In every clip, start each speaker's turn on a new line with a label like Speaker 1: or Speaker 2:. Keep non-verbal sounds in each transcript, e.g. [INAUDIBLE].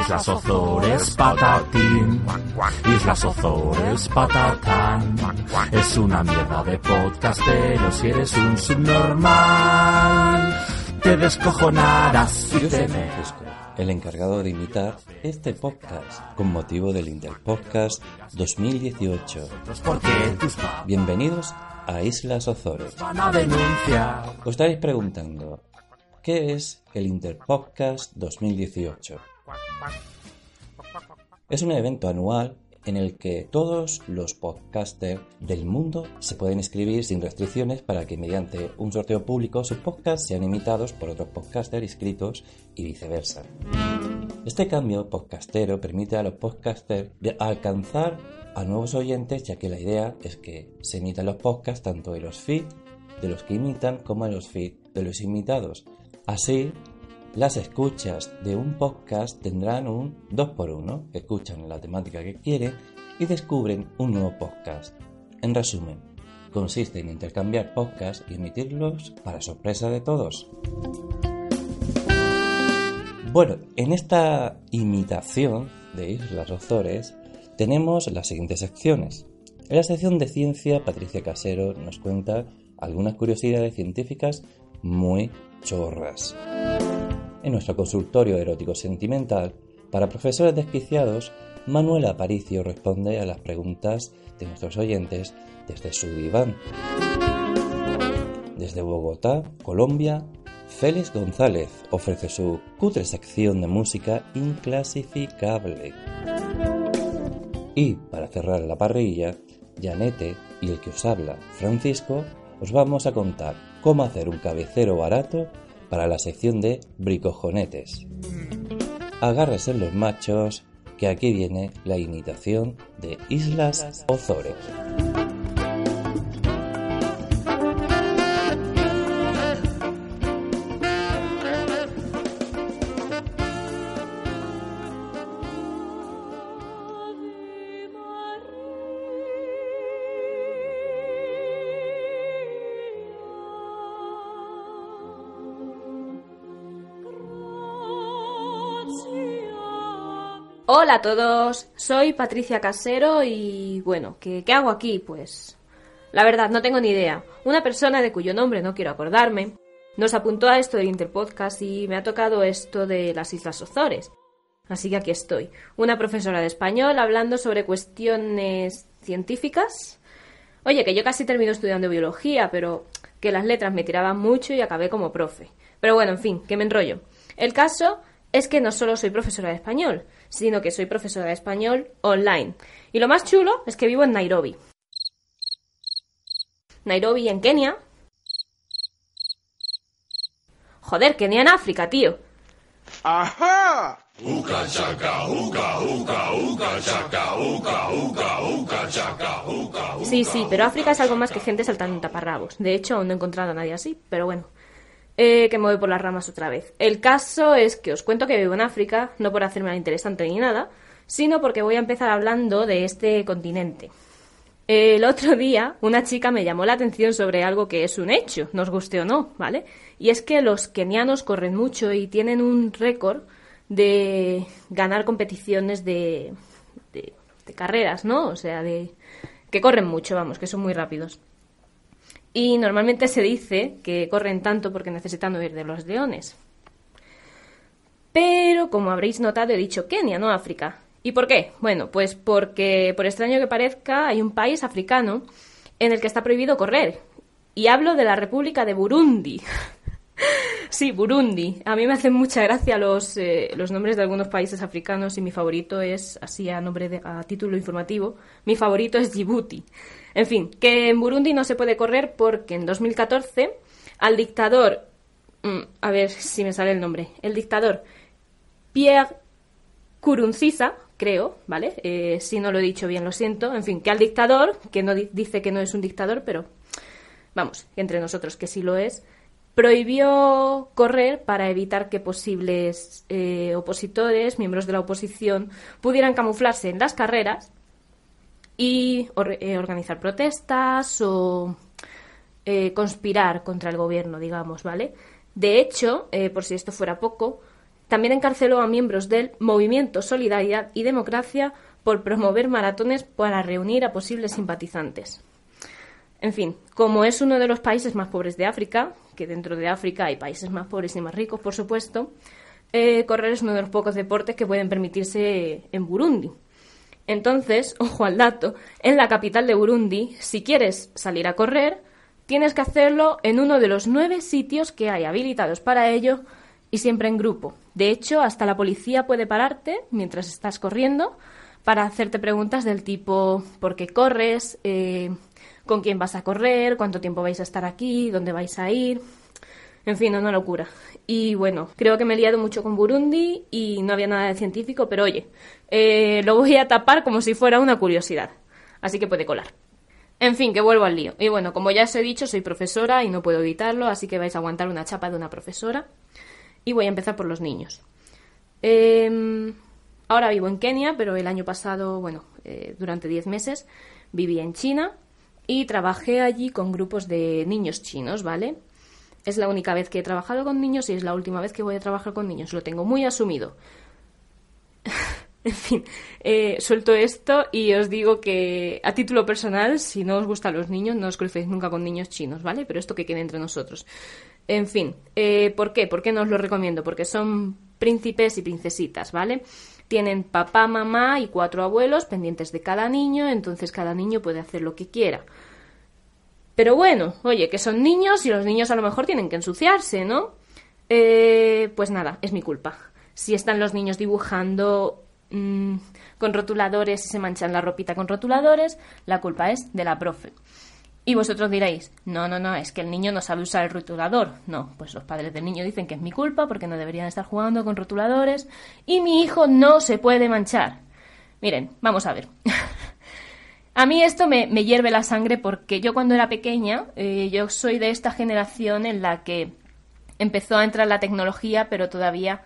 Speaker 1: Islas Ozores patatín, Islas Ozores patatán. Es una mierda de podcast, pero si eres un subnormal, te descojonarás
Speaker 2: soy
Speaker 1: te
Speaker 2: Francisco, el encargado de imitar este podcast con motivo del Interpodcast 2018.
Speaker 1: porque tus padres
Speaker 2: Bienvenidos a Islas Ozores.
Speaker 1: van a denunciar.
Speaker 2: Os estaréis preguntando, ¿qué es el Interpodcast 2018? Es un evento anual en el que todos los podcasters del mundo se pueden inscribir sin restricciones para que mediante un sorteo público sus podcasts sean imitados por otros podcasters inscritos y viceversa. Este cambio podcastero permite a los podcasters de alcanzar a nuevos oyentes ya que la idea es que se imitan los podcasts tanto en los feeds de los que imitan como en los feeds de los imitados. Así, las escuchas de un podcast tendrán un 2x1, escuchan la temática que quieren y descubren un nuevo podcast. En resumen, consiste en intercambiar podcasts y emitirlos para sorpresa de todos. Bueno, en esta imitación de Islas Ozores tenemos las siguientes secciones. En la sección de ciencia, Patricia Casero nos cuenta algunas curiosidades científicas muy chorras. En nuestro consultorio erótico sentimental, para profesores desquiciados, Manuela Aparicio responde a las preguntas de nuestros oyentes desde su diván. Desde Bogotá, Colombia, Félix González ofrece su cutre sección de música inclasificable. Y para cerrar la parrilla, Janete y el que os habla, Francisco, os vamos a contar cómo hacer un cabecero barato para la sección de bricojonetes. Agárrese los machos, que aquí viene la imitación de Islas Ozores.
Speaker 3: Hola a todos, soy Patricia Casero y bueno, ¿qué, hago aquí? Pues la verdad, no tengo ni idea. Una persona de cuyo nombre no quiero acordarme nos apuntó a esto del Interpodcast y me ha tocado esto de las Islas Ozores. Así que aquí estoy, una profesora de español hablando sobre cuestiones científicas. Oye, que yo casi termino estudiando biología, pero que las letras me tiraban mucho y acabé como profe. Pero bueno, en fin, que me enrollo. El caso es que no solo soy profesora de español, sino que soy profesora de español online. Y lo más chulo es que vivo en Nairobi. Nairobi en Kenia. Joder, Kenia en África, tío.
Speaker 4: ¡Ajá!
Speaker 3: Sí, sí, pero África es algo más que gente saltando en taparrabos. De hecho, aún no he encontrado a nadie así, pero bueno. Eh, que me voy por las ramas otra vez. El caso es que os cuento que vivo en África, no por hacerme la interesante ni nada, sino porque voy a empezar hablando de este continente. El otro [LAUGHS] día una chica me llamó la atención sobre algo que es un hecho, nos guste o no, ¿vale? Y es que los kenianos corren mucho y tienen un récord de ganar competiciones de, de, de carreras, ¿no? O sea, de que corren mucho, vamos, que son muy rápidos. Y normalmente se dice que corren tanto porque necesitan huir de los leones. Pero, como habréis notado, he dicho Kenia, no África. ¿Y por qué? Bueno, pues porque, por extraño que parezca, hay un país africano en el que está prohibido correr. Y hablo de la República de Burundi. [LAUGHS] sí, Burundi. A mí me hacen mucha gracia los, eh, los nombres de algunos países africanos y mi favorito es, así a, nombre de, a título informativo, mi favorito es Djibouti. En fin, que en Burundi no se puede correr porque en 2014 al dictador, mm, a ver si me sale el nombre, el dictador Pierre Kurunziza, creo, ¿vale? Eh, si no lo he dicho bien, lo siento. En fin, que al dictador, que no di- dice que no es un dictador, pero vamos, entre nosotros que sí lo es, prohibió correr para evitar que posibles eh, opositores, miembros de la oposición, pudieran camuflarse en las carreras y eh, organizar protestas o eh, conspirar contra el gobierno, digamos, ¿vale? De hecho, eh, por si esto fuera poco, también encarceló a miembros del Movimiento Solidaridad y Democracia por promover maratones para reunir a posibles simpatizantes. En fin, como es uno de los países más pobres de África, que dentro de África hay países más pobres y más ricos, por supuesto, correr es uno de los pocos deportes que pueden permitirse en Burundi. Entonces, [LAUGHS] ojo al dato, en la capital de Burundi, si quieres salir a correr, tienes que hacerlo en uno de los nueve sitios que hay habilitados para ello y siempre en grupo. De hecho, hasta la policía puede pararte mientras estás corriendo para hacerte preguntas del tipo ¿por qué corres? Eh, ¿Con quién vas a correr? ¿Cuánto tiempo vais a estar aquí? ¿Dónde vais a ir? En fin, una locura. Y bueno, creo que me he liado mucho con Burundi y no había nada de científico, pero oye, eh, lo voy a tapar como si fuera una curiosidad. Así que puede colar. En fin, que vuelvo al lío. Y bueno, como ya os he dicho, soy profesora y no puedo evitarlo, así que vais a aguantar una chapa de una profesora. Y voy a empezar por los niños. Em, ahora vivo en Kenia, pero el año pasado, bueno, eh, durante 10 meses viví en China y trabajé allí con grupos de niños chinos, ¿vale? Es la única vez que he trabajado con niños y es la última vez que voy a trabajar con niños. Lo tengo muy asumido. [LAUGHS] en fin, eh, suelto esto y os digo que a título personal, si no os gustan los niños, no os crucéis nunca con niños chinos, ¿vale? Pero esto que quede entre nosotros. En fin, eh, ¿por qué? ¿Por qué no os lo recomiendo? Porque son príncipes y princesitas, ¿vale? Tienen papá, mamá y cuatro abuelos pendientes de cada niño, entonces cada niño puede hacer lo que quiera. Pero bueno, oye, que son niños y los niños a lo mejor tienen que ensuciarse, ¿no? Eh, pues nada, es mi culpa. Si están los niños dibujando mm, con rotuladores y se manchan la ropita con rotuladores, la culpa es de la profe. Y vosotros diréis, no, no, no, es que el niño no sabe usar el rotulador. No, pues los padres del niño dicen que es mi culpa porque no deberían estar jugando con rotuladores y mi hijo no se puede manchar. Miren, vamos a ver. [LAUGHS] A mí esto me, hierve la sangre porque yo cuando era pequeña, eh, yo soy de esta generación en la que empezó a entrar la tecnología, pero todavía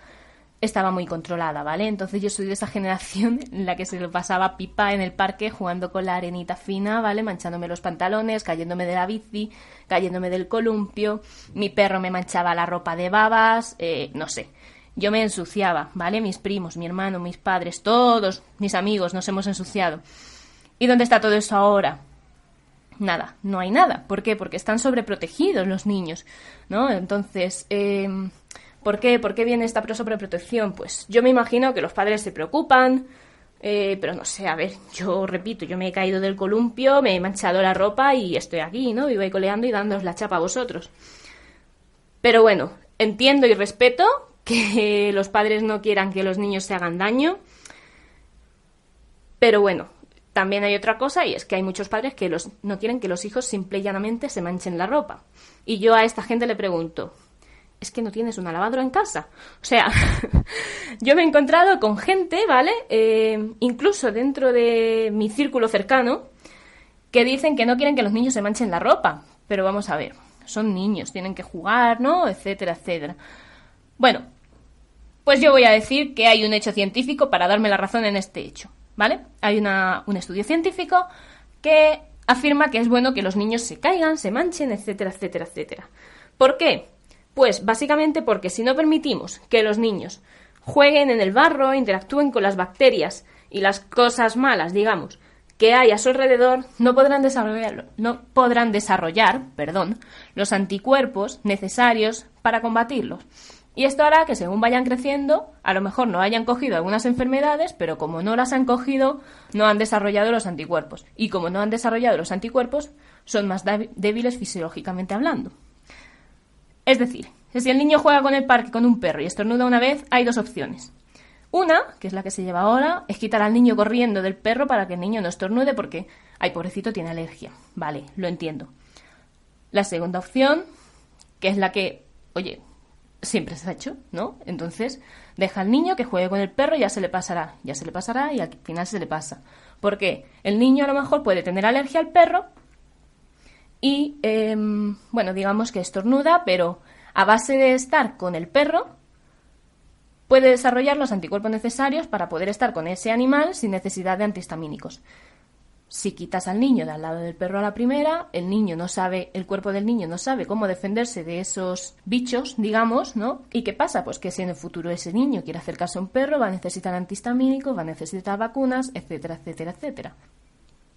Speaker 3: estaba muy controlada, ¿vale? Entonces yo soy de esa [LAUGHS] generación en la que se lo pasaba pipa en el parque jugando con la arenita fina, ¿vale? Manchándome los pantalones, cayéndome de la bici, cayéndome del columpio, mi perro me manchaba la ropa de babas, eh, no sé. Yo me ensuciaba, ¿vale? Mis primos, mi hermano, mis padres, todos mis amigos nos hemos ensuciado. ¿Y dónde está todo eso ahora? Nada, no hay nada. ¿Por qué? Porque están sobreprotegidos los niños, ¿no? Entonces, eh, ¿por qué? ¿Por qué viene esta sobreprotección? Pues yo me imagino que los padres se preocupan, eh, pero no sé, a ver, yo repito, yo me he caído del columpio, me he manchado la ropa y estoy aquí, ¿no? Vivo ahí coleando y dándoos la chapa a vosotros. Pero bueno, entiendo y respeto que los padres no quieran que los niños se hagan daño, pero bueno, también hay otra cosa y es que hay muchos padres que los, no quieren que los hijos simple y llanamente se manchen la ropa. Y yo a esta gente le pregunto, ¿es que no tienes una lavadora en casa? O sea, [LAUGHS] yo me he encontrado con gente, ¿vale? Eh, incluso dentro de mi círculo cercano, que dicen que no quieren que los niños se manchen la ropa. Pero vamos a ver, son niños, tienen que jugar, ¿no? Etcétera, etcétera. Bueno, pues yo voy a decir que hay un hecho científico para darme la razón en este hecho. ¿Vale? Hay una, un estudio científico que afirma que es bueno que los niños se caigan, se manchen, etcétera, etcétera, etcétera. ¿Por qué? Pues básicamente porque si no permitimos que los niños jueguen en el barro, interactúen con las bacterias y las cosas malas, digamos, que hay a su alrededor, no podrán desarrollar, no podrán desarrollar, perdón, los anticuerpos necesarios para combatirlos. Y esto hará que según vayan creciendo, a lo mejor no hayan cogido algunas enfermedades, pero como no las han cogido, no han desarrollado los anticuerpos. Y como no han desarrollado los anticuerpos, son más débiles fisiológicamente hablando. Es decir, si el niño juega con el parque con un perro y estornuda una vez, hay dos opciones. Una, que es la que se lleva ahora, es quitar al niño corriendo del perro para que el niño no estornude porque, ay, pobrecito, tiene alergia. Vale, lo entiendo. La segunda opción, que es la que, oye, siempre se ha hecho, ¿no? Entonces, deja al niño que juegue con el perro y ya se le pasará, ya se le pasará y al final se le pasa. Porque el niño a lo mejor puede tener alergia al perro y, em, bueno, digamos que estornuda, pero a base de estar con el perro, puede desarrollar los anticuerpos necesarios para poder estar con ese animal sin necesidad de antihistamínicos. Si quitas al niño de al lado del perro a la primera, el niño no sabe, el cuerpo del niño no sabe cómo defenderse de esos bichos, digamos, ¿no? ¿Y qué pasa? Pues que si en el futuro ese niño quiere acercarse a un perro, va a necesitar antihistamínicos, va a necesitar vacunas, etcétera, etcétera, etcétera.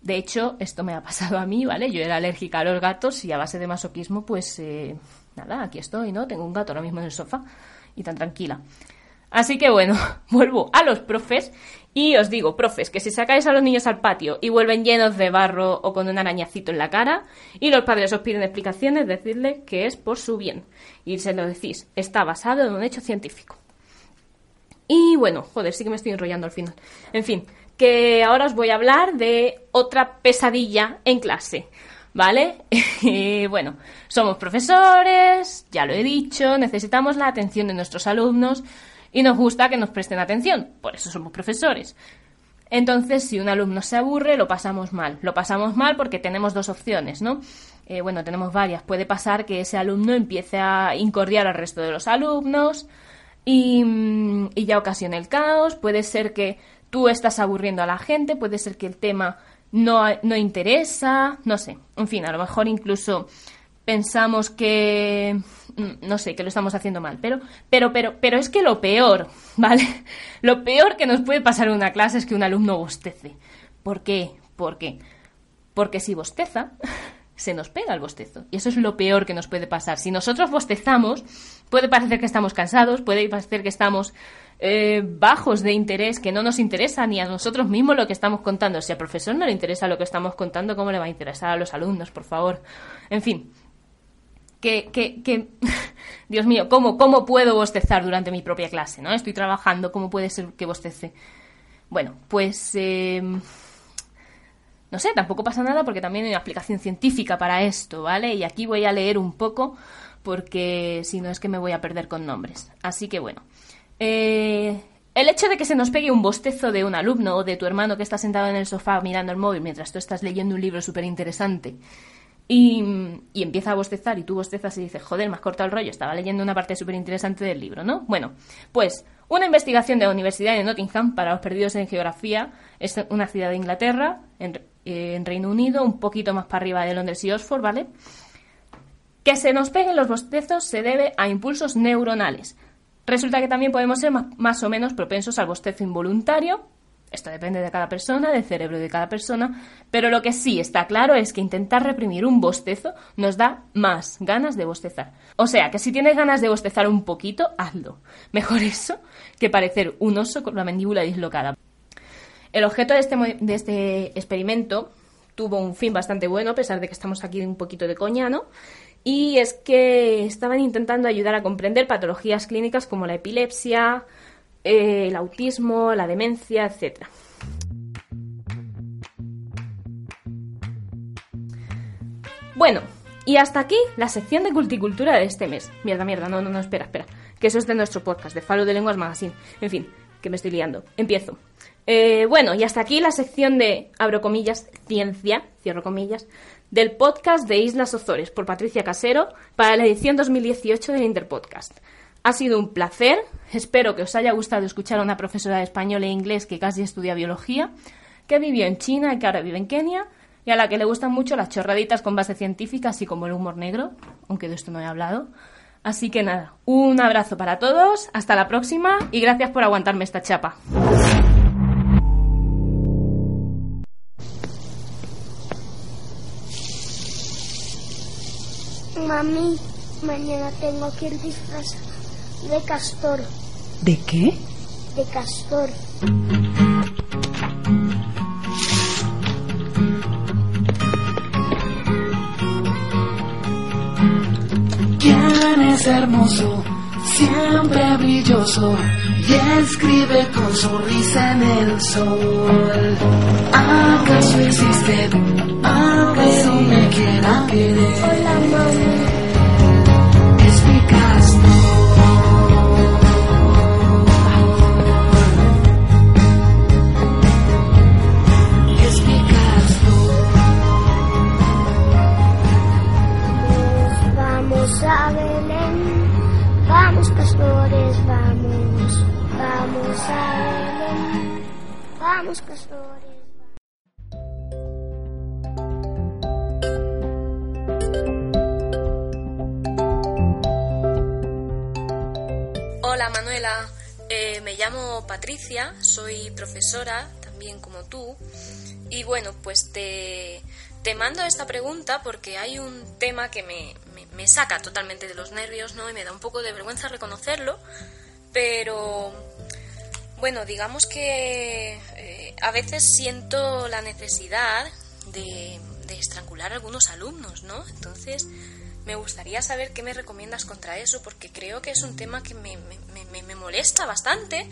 Speaker 3: De hecho, esto me ha pasado a mí, ¿vale? Yo era alérgica a los gatos y a base de masoquismo, pues eh, nada, aquí estoy, ¿no? Tengo un gato ahora mismo en el sofá y tan tranquila. Así que bueno, [LAUGHS] vuelvo a los profes y os digo, profes, que si sacáis a los niños al patio y vuelven llenos de barro o con un arañacito en la cara y los padres os piden explicaciones, decidle que es por su bien. Y se lo decís, está basado en un hecho científico. Y bueno, joder, sí que me estoy enrollando al final. En fin, que ahora os voy a hablar de otra pesadilla en clase. ¿Vale? [LAUGHS] Y bueno, somos profesores, ya lo he dicho, necesitamos la atención de nuestros alumnos y nos gusta que nos presten atención, por eso somos profesores. Entonces, si un alumno se aburre, lo pasamos mal. Lo pasamos mal porque tenemos dos opciones, ¿no? Eh, bueno, tenemos varias. Puede pasar que ese alumno empiece a incordiar al resto de los alumnos y, mm, y ya ocasione el caos. Puede ser que tú estás aburriendo a la gente, puede ser que el tema no, no interesa, no sé. En fin, a lo mejor incluso pensamos que no sé, que lo estamos haciendo mal, pero pero pero pero es que lo peor, [LAUGHS] ¿vale? Lo peor que nos puede pasar en una clase es que un alumno bostece. ¿Por qué? ¿Por qué? Porque si bosteza, [LAUGHS] se nos pega el bostezo. Y eso es lo peor que nos puede pasar. Si nosotros bostezamos, puede parecer que estamos cansados, puede parecer que estamos eh, bajos de interés, que no nos interesa ni a nosotros mismos lo que estamos contando. Si al profesor no le interesa lo que estamos contando, ¿cómo le va a interesar a los alumnos, por favor? En fin, que, que, que [LAUGHS] Dios mío, ¿cómo, ¿cómo puedo bostezar durante mi propia clase? ¿no? Estoy trabajando, ¿cómo puede ser que bostece? Bueno, pues eh, no sé, tampoco pasa nada porque también hay una aplicación científica para esto, ¿vale? Y aquí voy a leer un poco porque si no es que me voy a perder con nombres. Así que bueno, eh, el hecho de que se nos pegue un bostezo de un alumno o de tu hermano que está sentado en el sofá mirando el móvil mientras tú estás leyendo un libro súper interesante y, empieza a bostezar y tú bostezas y dices, joder, me has cortado el rollo, estaba leyendo una parte súper interesante del libro, ¿no? Bueno, pues una investigación de la Universidad de Nottingham para los perdidos en geografía, es una ciudad de Inglaterra, en, eh, en Reino Unido, un poquito más para arriba de Londres y Oxford, ¿vale? Que se nos peguen los bostezos se debe a impulsos neuronales. Resulta que también podemos ser más o menos propensos al bostezo involuntario, esto depende de cada persona, del cerebro de cada persona, pero lo que sí está claro es que intentar reprimir un bostezo nos da más ganas de bostezar. O sea, que si tienes ganas de bostezar un poquito, hazlo. Mejor eso que parecer un oso con la mandíbula dislocada. El objeto de este, de este experimento tuvo un fin bastante bueno, a pesar de que estamos aquí un poquito de coña, ¿no? Y es que estaban intentando ayudar a comprender patologías clínicas como la epilepsia, eh, el autismo, la demencia, etc. Bueno, y hasta aquí la sección de culticultura de este mes. Mierda, mierda, no, no, no, espera, espera. Que eso es de nuestro podcast, de Falo de Lenguas Magazine. En fin, que me estoy liando. Empiezo. Eh, bueno, y hasta aquí la sección de, abro comillas, ciencia, cierro comillas, del podcast de Islas Ozores por Patricia Casero para la edición 2018 del Interpodcast. Ha sido un placer. Espero que os haya gustado escuchar a una profesora de español e inglés que casi estudia biología, que vivió en China y que ahora vive en Kenia, y a la que le gustan mucho las chorraditas con base científica, así como el humor negro, aunque de esto no he hablado. Así que nada, un abrazo para todos, hasta la próxima y gracias por aguantarme esta chapa.
Speaker 5: Mami, mañana tengo que ir de castor,
Speaker 6: ¿De qué?
Speaker 5: de castor.
Speaker 1: ¿Quién es hermoso? siempre brilloso y escribe con sonrisa en el sol. ¿Acaso existe? ¿Acaso me quiera querer?
Speaker 5: Hola, mami. Vamos a Belén. Vamos, castores, vamos. Vamos a Belén. Vamos, castores.
Speaker 3: Hola Manuela, Eh, me llamo Patricia, soy profesora, también como tú, y bueno, pues te, te mando esta pregunta porque hay un tema que me, me- saca totalmente de los nervios, ¿no? Y me da un poco de vergüenza reconocerlo, pero bueno, digamos que eh, a veces siento la necesidad de, estrangular a algunos alumnos, ¿no? Entonces, me gustaría saber qué me recomiendas contra eso, porque creo que es un tema que me, me- me- me molesta bastante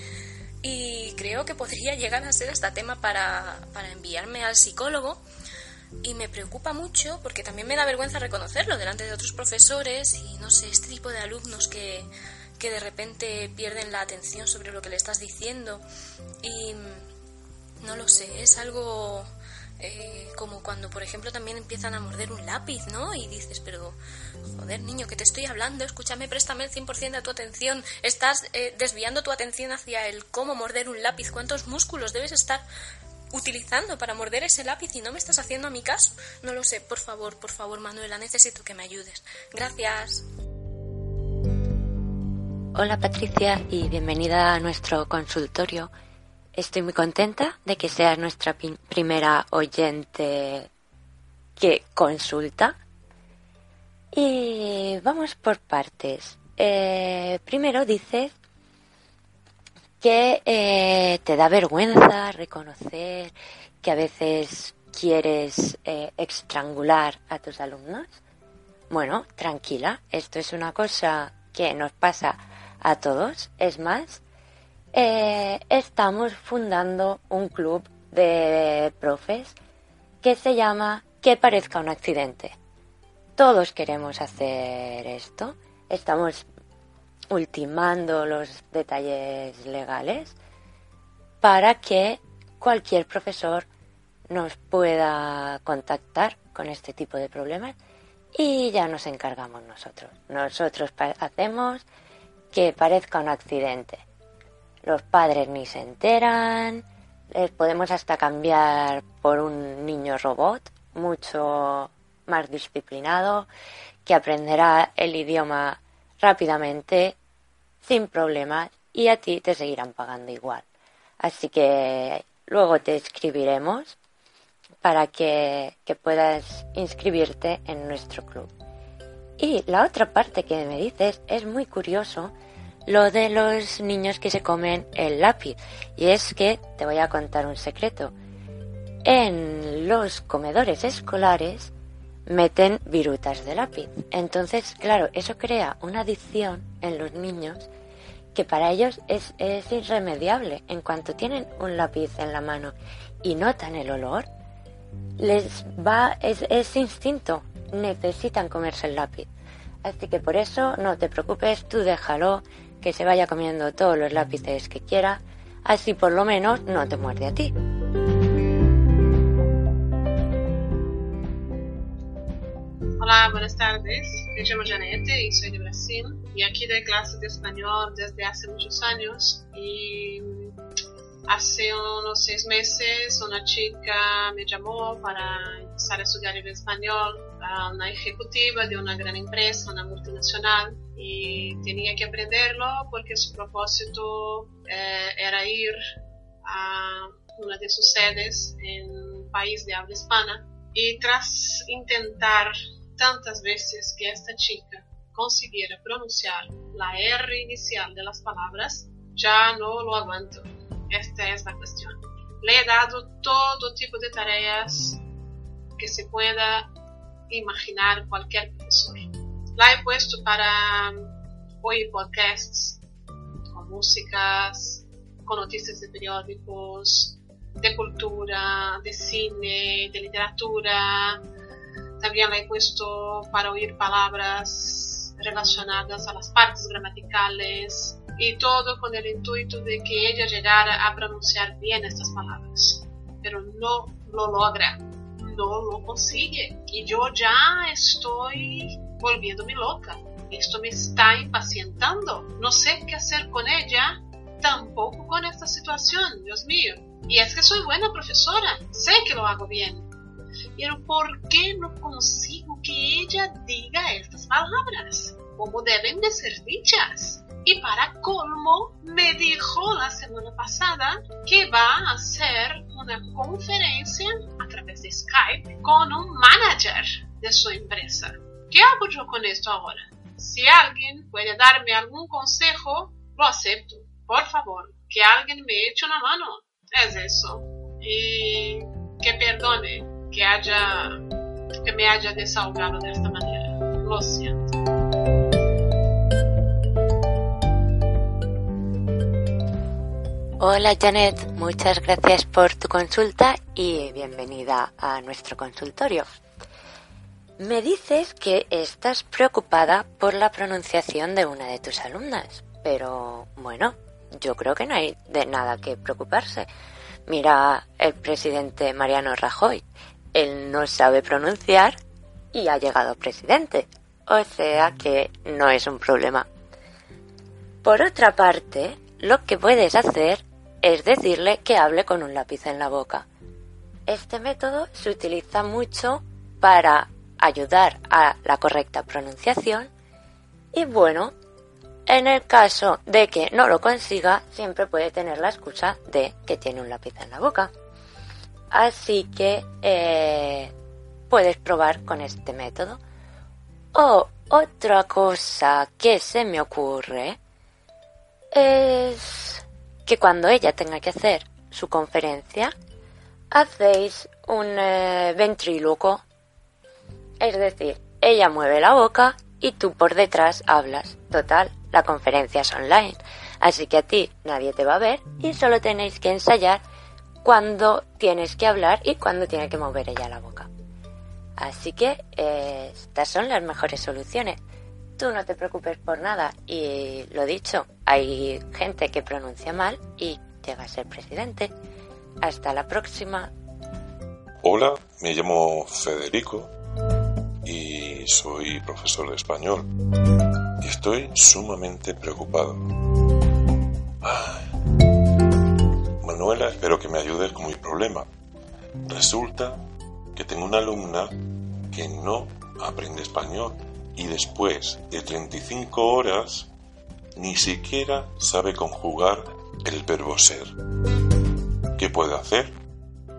Speaker 3: y creo que podría llegar a ser hasta tema para, para enviarme al psicólogo. Y me preocupa mucho porque también me da vergüenza reconocerlo delante de otros profesores y no sé, este tipo de alumnos que, que de repente pierden la atención sobre lo que le estás diciendo. Y no lo sé, es algo eh, como cuando, por ejemplo, también empiezan a morder un lápiz, ¿no? Y dices, pero, joder, niño, que te estoy hablando, escúchame, préstame el 100% de tu atención. Estás eh, desviando tu atención hacia el cómo morder un lápiz, cuántos músculos debes estar utilizando para morder ese lápiz y no me estás haciendo a mi caso. No lo sé, por favor, por favor, Manuela, necesito que me ayudes. Gracias.
Speaker 6: Hola Patricia y bienvenida a nuestro consultorio. Estoy muy contenta de que seas nuestra primera oyente que consulta. Y vamos por partes. Eh, primero dices que eh, te da vergüenza reconocer que a veces quieres eh, estrangular a tus alumnos. Bueno, tranquila, esto es una cosa que nos pasa a todos. Es más, eh, estamos fundando un club de profes que se llama Que parezca un accidente. Todos queremos hacer esto. Estamos ultimando los detalles legales para que cualquier profesor nos pueda contactar con este tipo de problemas y ya nos encargamos nosotros. Nosotros hacemos que parezca un accidente. Los padres ni se enteran, les podemos hasta cambiar por un niño robot mucho más disciplinado que aprenderá el idioma rápidamente sin problemas y a ti te seguirán pagando igual. Así que luego te escribiremos para que, que puedas inscribirte en nuestro club. Y la otra parte que me dices es muy curioso lo de los niños que se comen el lápiz. Y es que te voy a contar un secreto. En los comedores escolares meten virutas de lápiz. Entonces, claro, eso crea una adicción en los niños que para ellos es, es irremediable. En cuanto tienen un lápiz en la mano y notan el olor, les va, es, es instinto, necesitan comerse el lápiz. Así que por eso no te preocupes, tú déjalo, que se vaya comiendo todos los lápices que quiera, así por lo menos no te muerde a ti.
Speaker 7: Hola, buenas tardes. Me llamo Janete y soy de Brasil. Y aquí doy clases de español desde hace muchos años. Y hace unos seis meses una chica me llamó para empezar a estudiar el español a una ejecutiva de una gran empresa, una multinacional. Y tenía que aprenderlo porque su propósito eh, era ir a una de sus sedes en un país de habla hispana. Y tras intentar tantas veces que esta chica consiguiera pronunciar la R inicial de las palabras, ya no lo aguanto. Esta es la cuestión. Le he dado todo tipo de tareas que se pueda imaginar cualquier profesor. La he puesto para oír podcasts con músicas, con noticias de periódicos, de cultura, de cine, de literatura. También he puesto para oír palabras relacionadas a las partes gramaticales y todo con el intuito de que ella llegara a pronunciar bien estas palabras. Pero no lo logra, no lo consigue y yo ya estoy volviéndome loca. Esto me está impacientando. No sé qué hacer con ella, tampoco con esta situación, Dios mío. Y es que soy buena profesora, sé que lo hago bien. Pero ¿por qué no consigo que ella diga estas palabras como deben de ser dichas? Y para colmo, me dijo la semana pasada que va a hacer una conferencia a través de Skype con un manager de su empresa. ¿Qué hago yo con esto ahora? Si alguien puede darme algún consejo, lo acepto. Por favor, que alguien me eche una mano. Es eso. Y que perdone que haya que me haya desahogado de esta manera. Lo siento.
Speaker 6: Hola Janet, muchas gracias por tu consulta y bienvenida a nuestro consultorio. Me dices que estás preocupada por la pronunciación de una de tus alumnas, pero bueno, yo creo que no hay de nada que preocuparse. Mira el presidente Mariano Rajoy, él no sabe pronunciar y ha llegado presidente, o sea que no es un problema. Por otra parte, lo que puedes hacer es decirle que hable con un lápiz en la boca. Este método se utiliza mucho para ayudar a la correcta pronunciación y bueno, en el caso de que no lo consiga, siempre puede tener la excusa de que tiene un lápiz en la boca. Así que eh, puedes probar con este método. O otra cosa que se me ocurre es que cuando ella tenga que hacer su conferencia, hacéis un eh, ventríloco. Es decir, ella mueve la boca y tú por detrás hablas. Total, la conferencia es online. Así que a ti nadie te va a ver y solo tenéis que ensayar cuando tienes que hablar y cuando tiene que mover ella la boca. Así que eh, estas son las mejores soluciones. Tú no te preocupes por nada y lo dicho, hay gente que pronuncia mal y llega a ser presidente. Hasta la próxima.
Speaker 8: Hola, me llamo Federico y soy profesor de español. Y estoy sumamente preocupado. Manuela, espero que me ayudes con mi problema. Resulta que tengo una alumna que no aprende español y después de 35 horas ni siquiera sabe conjugar el verbo ser. ¿Qué puede hacer?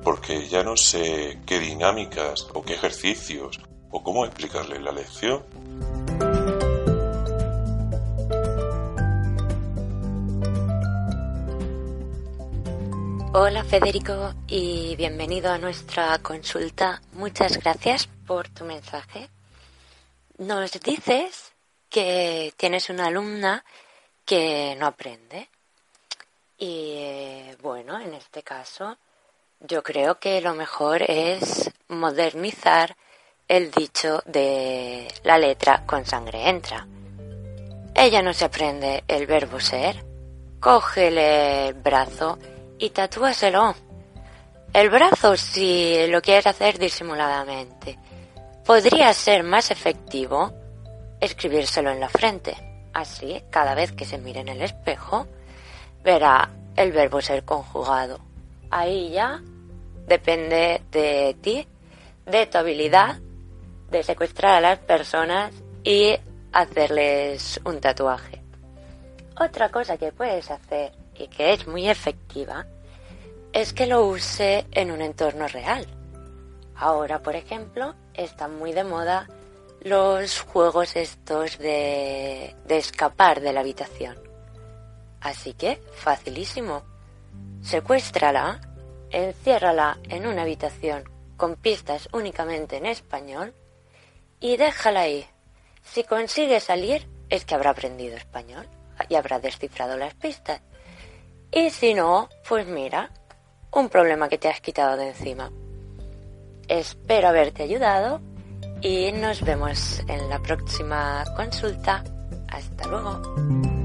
Speaker 8: Porque ya no sé qué dinámicas o qué ejercicios o cómo explicarle la lección.
Speaker 6: Hola Federico y bienvenido a nuestra consulta. Muchas gracias por tu mensaje. Nos dices que tienes una alumna que no aprende. Y bueno, en este caso, yo creo que lo mejor es modernizar el dicho de la letra con sangre entra. Ella no se aprende el verbo ser. Cógele el brazo y tatúaselo. El brazo si lo quieres hacer disimuladamente. Podría ser más efectivo escribírselo en la frente. Así, cada vez que se mire en el espejo, verá el verbo ser conjugado. Ahí ya depende de ti, de tu habilidad de secuestrar a las personas y hacerles un tatuaje. Otra cosa que puedes hacer y que es muy efectiva es que lo use en un entorno real. Ahora, por ejemplo, están muy de moda los juegos estos de, escapar de la habitación. Así que, facilísimo. Secuéstrala, enciérrala en una habitación con pistas únicamente en español y déjala ahí. Si consigue salir, es que habrá aprendido español y habrá descifrado las pistas. Y si no, pues mira, un problema que te has quitado de encima. Espero haberte ayudado y nos vemos en la próxima consulta. Hasta luego.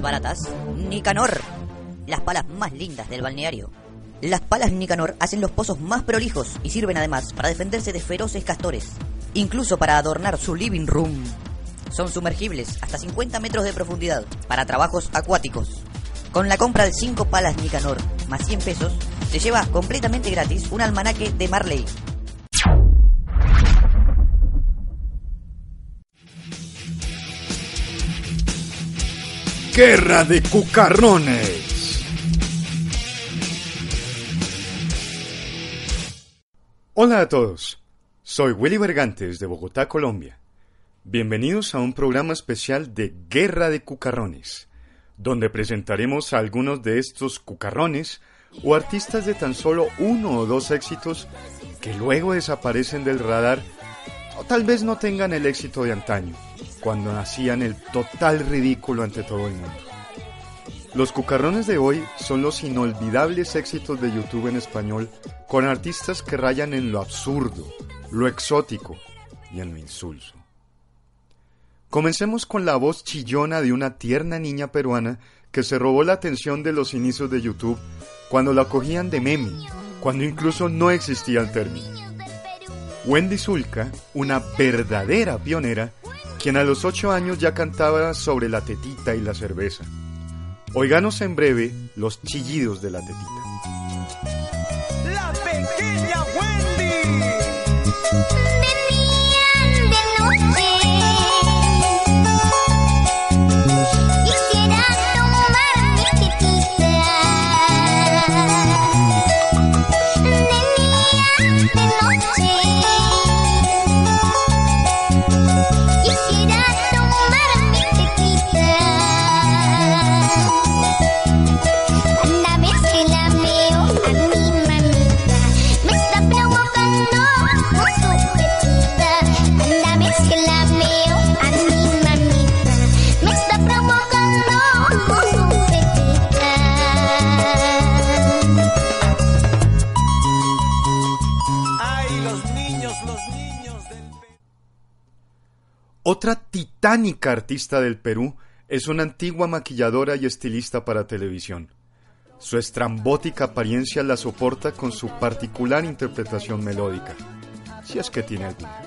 Speaker 9: Baratas, Nicanor. Las palas más lindas del balneario. Las palas Nicanor hacen los pozos más prolijos y sirven además para defenderse de feroces castores, incluso para adornar su living room. Son sumergibles hasta 50 metros de profundidad para trabajos acuáticos. Con la compra de 5 palas Nicanor más 100 pesos, se lleva completamente gratis un almanaque de Marley.
Speaker 10: Guerra de Cucarrones. Hola a todos, soy Willy Bergantes de Bogotá, Colombia. Bienvenidos a un programa especial de Guerra de Cucarrones, donde presentaremos a algunos de estos cucarrones o artistas de tan solo uno o dos éxitos que luego desaparecen del radar o tal vez no tengan el éxito de antaño, cuando hacían el total ridículo ante todo el mundo. Los cucarrones de hoy son los inolvidables éxitos de YouTube en español con artistas que rayan en lo absurdo, lo exótico y en lo insulso. Comencemos con la voz chillona de una tierna niña peruana que se robó la atención de los inicios de YouTube cuando la cogían de meme, cuando incluso no existía el término. Wendy Zulka, una verdadera pionera, quien a los ocho años ya cantaba sobre la tetita y la cerveza. Oiganos en breve los chillidos de la tetita.
Speaker 1: La pequeña Wendy.
Speaker 11: Quisiera tomar mi tetita
Speaker 10: Otra titánica artista del Perú es una antigua maquilladora y estilista para televisión. Su estrambótica apariencia la soporta con su particular interpretación melódica, si es que tiene alguna.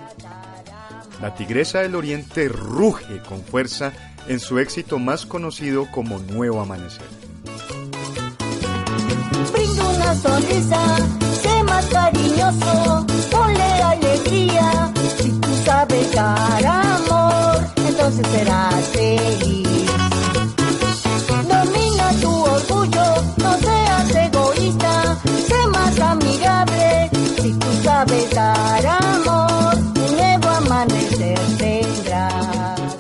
Speaker 10: La Tigresa del Oriente ruge con fuerza en su éxito más conocido como Nuevo Amanecer.
Speaker 12: Una sonrisa, sé más cariñoso, ponle alegría. Si tú sabes entonces serás feliz. Domina tu orgullo, no seas egoísta, sé más amigable. Si tú sabes dar amor, un nuevo amanecer tendrás.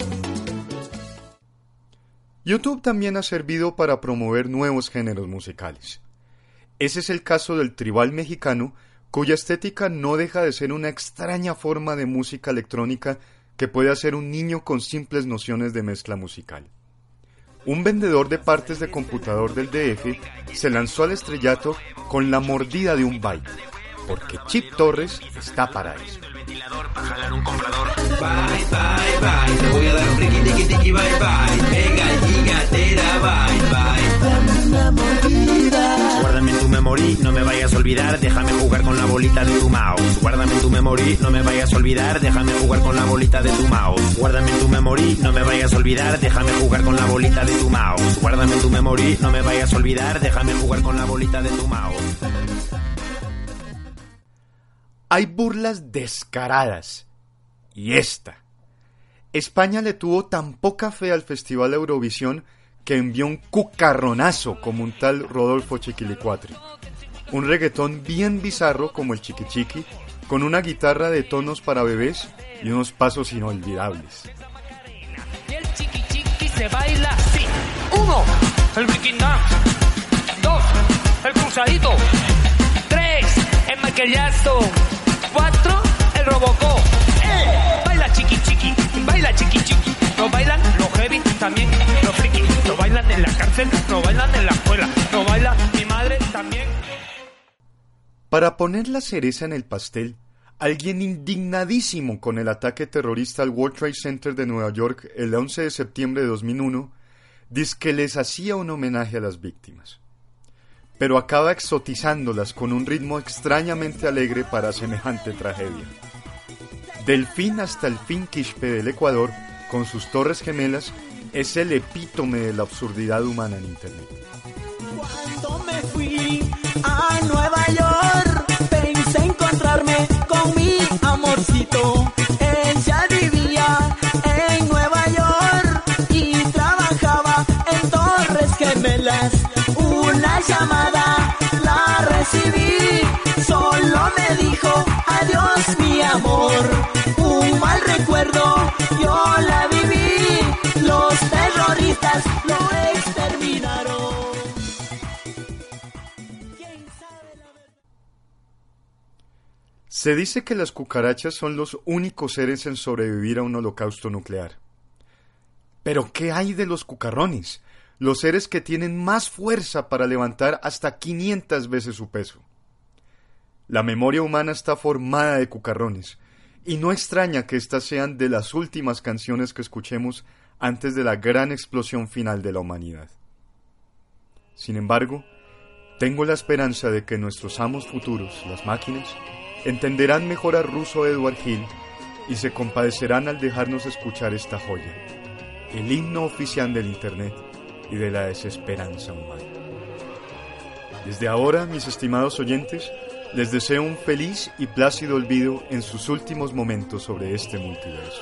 Speaker 10: YouTube también ha servido para promover nuevos géneros musicales. Ese es el caso del tribal mexicano, cuya estética no deja de ser una extraña forma de música electrónica que puede hacer un niño con simples nociones de mezcla musical. Un vendedor de partes de computador del DF se lanzó al estrellato con la mordida de un byte, porque Chip Torres está para eso.
Speaker 13: Para jalar un comprador. Bye, bye, bye. Te voy a dar un riqui, tiqui, tiqui, bye, bye. Mega gigatera, bye, bye. Dame una mordida. Guárdame en tu memory, no me vayas a olvidar. Déjame jugar con la bolita de tu mouse. Guárdame en tu memory, no me vayas a olvidar. Déjame jugar con la bolita de tu mouse. Guárdame en tu memory, no me vayas a olvidar. Déjame jugar con la bolita de tu mouse. Guárdame en tu memory, no me vayas a olvidar. Déjame jugar con la bolita de tu mouse.
Speaker 10: Hay burlas descaradas. Y esta. España le tuvo tan poca fe al Festival Eurovisión que envió un cucarronazo como un tal Rodolfo Chiquilicuatri. un reggaetón bien bizarro como el chiqui chiqui, con una guitarra de tonos para bebés y unos pasos inolvidables.
Speaker 14: El chiqui chiqui se baila así. Uno, el breaking. Dos, el cruzadito. Tres, el maquillazo. Cuatro, el robocó. ¡Eh! Baila chiqui chiqui, baila chiqui Lo bailan los heavy, también los. Lo bailan en la cárcel, lo bailan en la escuela. Lo baila mi madre también.
Speaker 10: Para poner la cereza en el pastel, alguien indignadísimo con el ataque terrorista al World Trade Center de Nueva York el 11 de septiembre de 2001, dice que les hacía un homenaje a las víctimas. Pero acaba exotizándolas con un ritmo extrañamente alegre para semejante tragedia. Del fin hasta el fin Quispe del Ecuador, con sus torres gemelas, es el epítome de la absurdidad humana en Internet.
Speaker 1: Cuando me fui a Nueva York, pensé encontrarme con mi amorcito. Él ya vivía en Nueva York y trabajaba en Torres Gemelas. Una llamada
Speaker 10: Se dice que las cucarachas son los únicos seres en sobrevivir a un holocausto nuclear. Pero ¿qué hay de los cucarrones? Los seres que tienen más fuerza para levantar hasta 500 veces su peso. La memoria humana está formada de cucarrones, y no extraña que éstas sean de las últimas canciones que escuchemos antes de la gran explosión final de la humanidad. Sin embargo, tengo la esperanza de que nuestros amos futuros, las máquinas, entenderán mejor a ruso Edward Hill y se compadecerán al dejarnos escuchar esta joya, el himno oficial del Internet y de la desesperanza humana. Desde ahora, mis estimados oyentes, les deseo un feliz y plácido olvido en sus últimos momentos sobre este multiverso.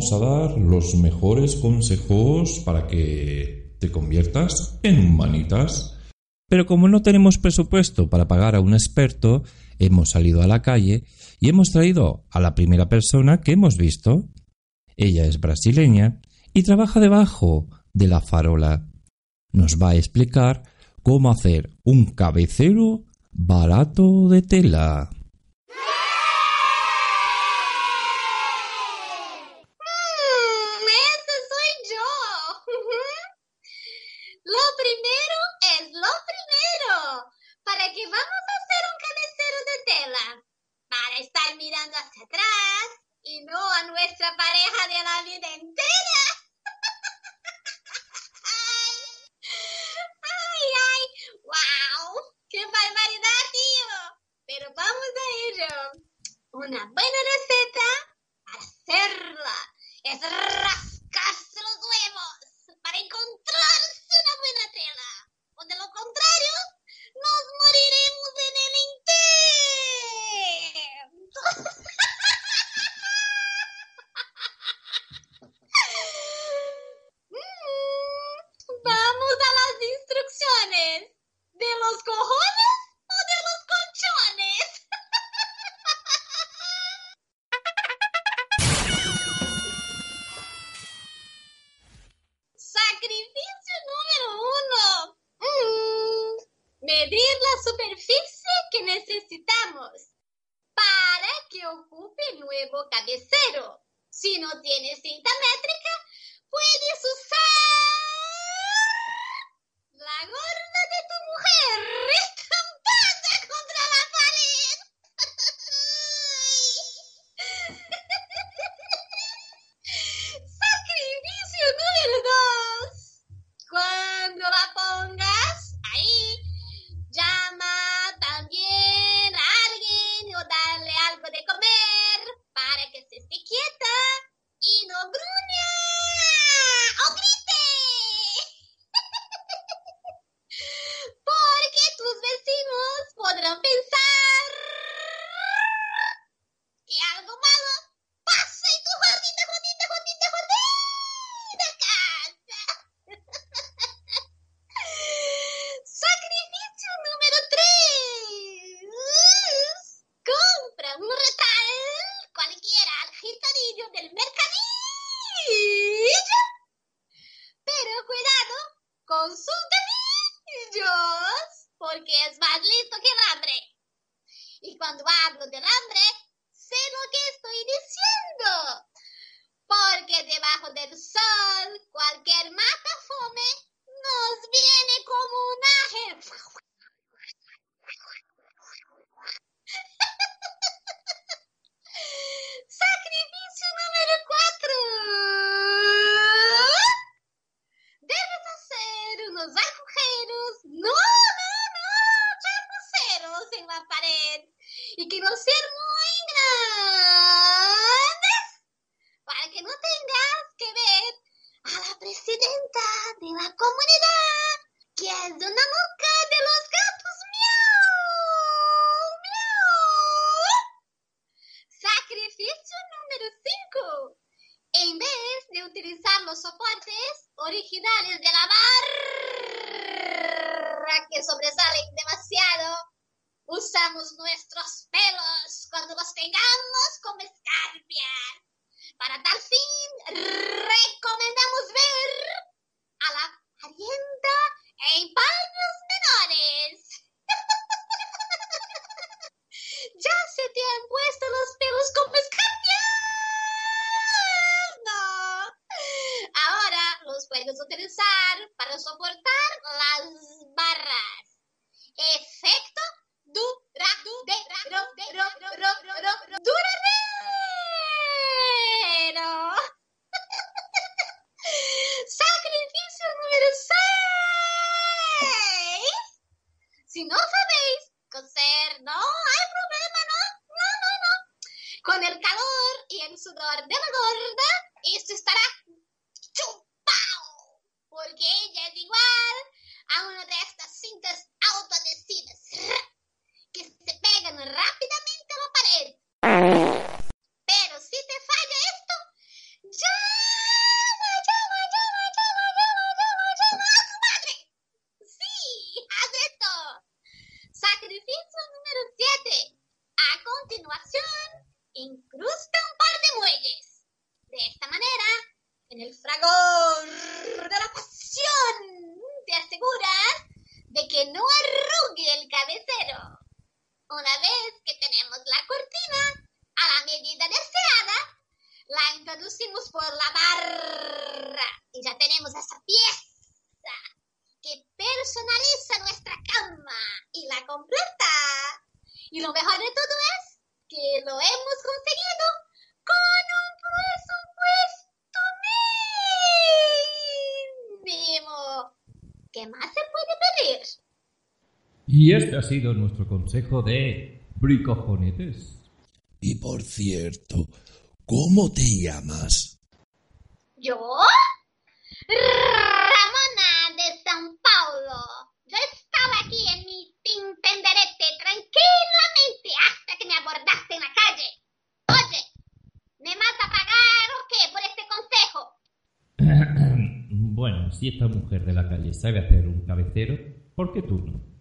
Speaker 15: A dar los mejores consejos para que te conviertas en un manitas. Pero como no tenemos presupuesto para pagar a un experto, hemos salido a la calle y hemos traído a la primera persona que hemos visto. Ella es brasileña y trabaja debajo de la farola. Nos va a explicar cómo hacer un cabecero barato de tela.
Speaker 16: Mm, ¡Ese soy yo! Lo primero es lo primero. ¿Para qué vamos a hacer un cabecero de tela? Para estar mirando hacia atrás y no a nuestra pareja de la vida entera. ¡Ay, ay! ¡Wow! ¡Qué barbaridad, tío! Pero vamos a ello. Una buena receta para hacerla es rascarse los huevos para encontrarse una buena tela. O de lo contrario, nos moriremos en el intento. Mm, Vamos a las instrucciones. ¿De los cojones o de los colchones? Sacrificio número uno. Mm, medir la superficie que necesitamos cabecero. Si no tiene cinta métrica, porque es más listo que el hambre. Y cuando hablo del hambre, sé lo que estoy diciendo. Porque debajo del sol, cualquier mata fome nos viene como un ángel. Sacrificio número 4. Debes hacer unos agujeros, no, no, no, chapuceros en la pared no sean muy grandes para que no tengas que ver a la presidenta de la comunidad, que es una loca de los gatos. ¡Miau! ¡Miau! Sacrificio número 5. En vez de utilizar los soportes originales de la barra que sobresalen usamos nuestros pelos cuando los tengamos como escarpia. Para tal fin, recomendamos ver a la parienta en paños menores. ¿Ya se te han puesto los pelos como escarpia? No. Ahora los puedes utilizar para soportar las barras. Efecto dura, de, ro, de, ro, ro, ro, ro, ro, ro, duradero. Sacrificio número 6. Si no sabéis coser, no hay problema, no, no, no, no. Con el calor y el sudor de la gorda, esto estará chupao. Porque ella es igual a una de estas cintas autoadhesivas que se pegan rápidamente a la pared. Pero si te falla esto, llama, llama, llama, llama, llama, llama, llama a tu madre. Sí, haz esto. Sacrificio número 7. A continuación, incrusta un par de muelles. De esta manera, en el fragor de la pasión, te aseguras de que no arrugue el cabecero. Una vez que tenemos la cortina a la medida deseada, la introducimos por la barra y ya tenemos esa pieza que personaliza nuestra cama y la completa. Y lo mejor de todo es que lo hemos conseguido
Speaker 15: Y este ha sido nuestro consejo de bricojonetes.
Speaker 17: Y por cierto, ¿cómo te llamas?
Speaker 16: ¿Yo? Ramona de San Paulo. Yo estaba aquí en mi tintenderete tranquilamente hasta que me abordaste en la calle. Oye, ¿me vas a pagar o qué por este consejo? [CLEARS THROAT]
Speaker 15: Bueno, si esta mujer de la calle sabe hacer un cabecero, ¿por qué tú no?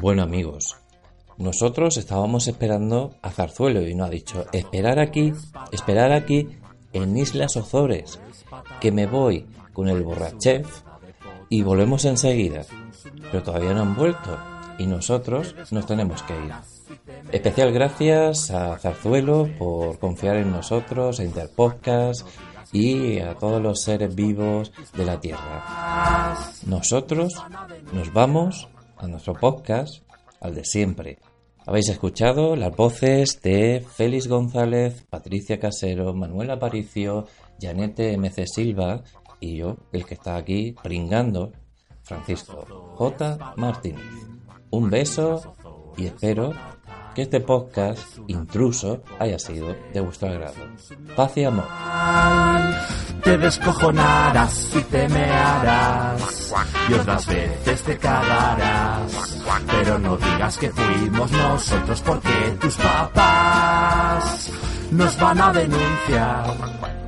Speaker 2: Bueno amigos, nosotros estábamos esperando a Zarzuelo y nos ha dicho esperar aquí, esperar aquí en Islas Ozores, que me voy con el borrachef y volvemos enseguida. Pero todavía no han vuelto y nosotros nos tenemos que ir. Especial gracias a Zarzuelo por confiar en nosotros, a Interpodcast y a todos los seres vivos de la Tierra. Nosotros nos vamos a nuestro podcast, al de siempre. Habéis escuchado las voces de Félix González, Patricia Casero, Manuel Aparicio, Janete MC Silva y yo, el que está aquí pringando, Francisco J. Martínez. Un beso y espero que este podcast intruso haya sido de vuestro agrado. Paz y amor.
Speaker 18: Te descojonarás y te mearás y otras veces te cagarás. Pero no digas que fuimos nosotros porque tus papás nos van a denunciar.